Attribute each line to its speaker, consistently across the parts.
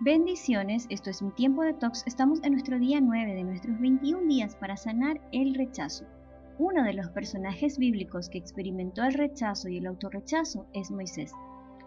Speaker 1: Bendiciones, esto es mi tiempo de tox. Estamos en nuestro día 9 de nuestros 21 días para sanar el rechazo. Uno de los personajes bíblicos que experimentó el rechazo y el autorrechazo es Moisés.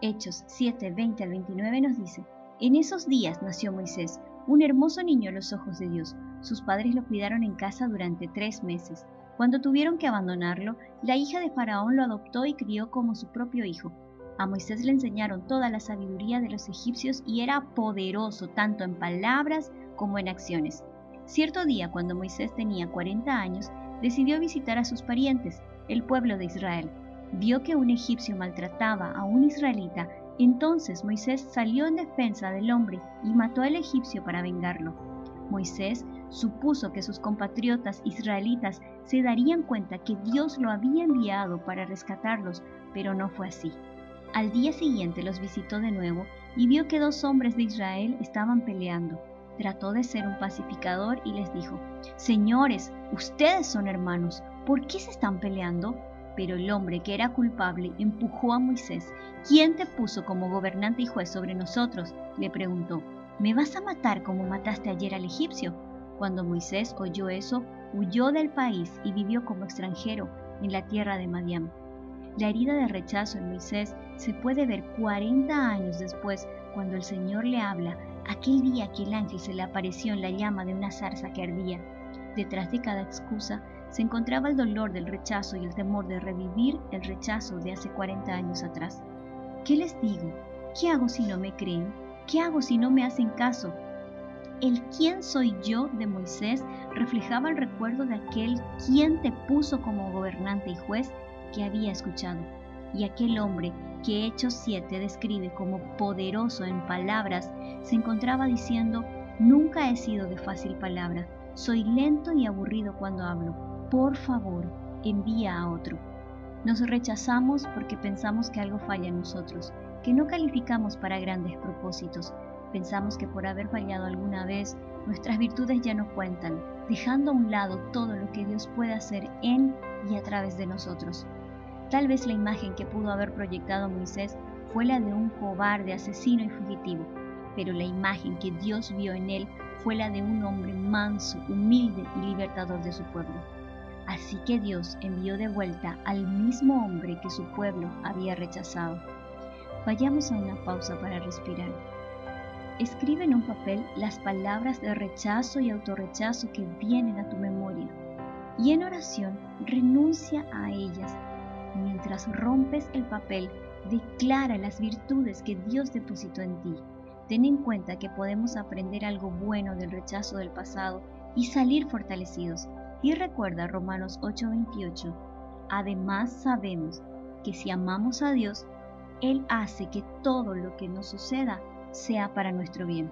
Speaker 1: Hechos 7, 20 al 29 nos dice, En esos días nació Moisés, un hermoso niño a los ojos de Dios. Sus padres lo cuidaron en casa durante tres meses. Cuando tuvieron que abandonarlo, la hija de Faraón lo adoptó y crió como su propio hijo. A Moisés le enseñaron toda la sabiduría de los egipcios y era poderoso tanto en palabras como en acciones. Cierto día, cuando Moisés tenía 40 años, decidió visitar a sus parientes, el pueblo de Israel. Vio que un egipcio maltrataba a un israelita, entonces Moisés salió en defensa del hombre y mató al egipcio para vengarlo. Moisés supuso que sus compatriotas israelitas se darían cuenta que Dios lo había enviado para rescatarlos, pero no fue así. Al día siguiente los visitó de nuevo y vio que dos hombres de Israel estaban peleando. Trató de ser un pacificador y les dijo, Señores, ustedes son hermanos, ¿por qué se están peleando? Pero el hombre que era culpable empujó a Moisés. ¿Quién te puso como gobernante y juez sobre nosotros? le preguntó. ¿Me vas a matar como mataste ayer al egipcio? Cuando Moisés oyó eso, huyó del país y vivió como extranjero en la tierra de Madián. La herida de rechazo en Moisés se puede ver 40 años después cuando el Señor le habla, aquel día que el ángel se le apareció en la llama de una zarza que ardía. Detrás de cada excusa se encontraba el dolor del rechazo y el temor de revivir el rechazo de hace 40 años atrás. ¿Qué les digo? ¿Qué hago si no me creen? ¿Qué hago si no me hacen caso? El quién soy yo de Moisés reflejaba el recuerdo de aquel quien te puso como gobernante y juez que había escuchado, y aquel hombre que Hechos 7 describe como poderoso en palabras, se encontraba diciendo, nunca he sido de fácil palabra, soy lento y aburrido cuando hablo, por favor, envía a otro. Nos rechazamos porque pensamos que algo falla en nosotros, que no calificamos para grandes propósitos. Pensamos que por haber fallado alguna vez, nuestras virtudes ya no cuentan, dejando a un lado todo lo que Dios puede hacer en y a través de nosotros. Tal vez la imagen que pudo haber proyectado Moisés fue la de un cobarde, asesino y fugitivo, pero la imagen que Dios vio en él fue la de un hombre manso, humilde y libertador de su pueblo. Así que Dios envió de vuelta al mismo hombre que su pueblo había rechazado. Vayamos a una pausa para respirar. Escribe en un papel las palabras de rechazo y autorrechazo que vienen a tu memoria y en oración renuncia a ellas Mientras rompes el papel, declara las virtudes que Dios depositó en ti. Ten en cuenta que podemos aprender algo bueno del rechazo del pasado y salir fortalecidos. Y recuerda Romanos 8:28. Además sabemos que si amamos a Dios, Él hace que todo lo que nos suceda sea para nuestro bien.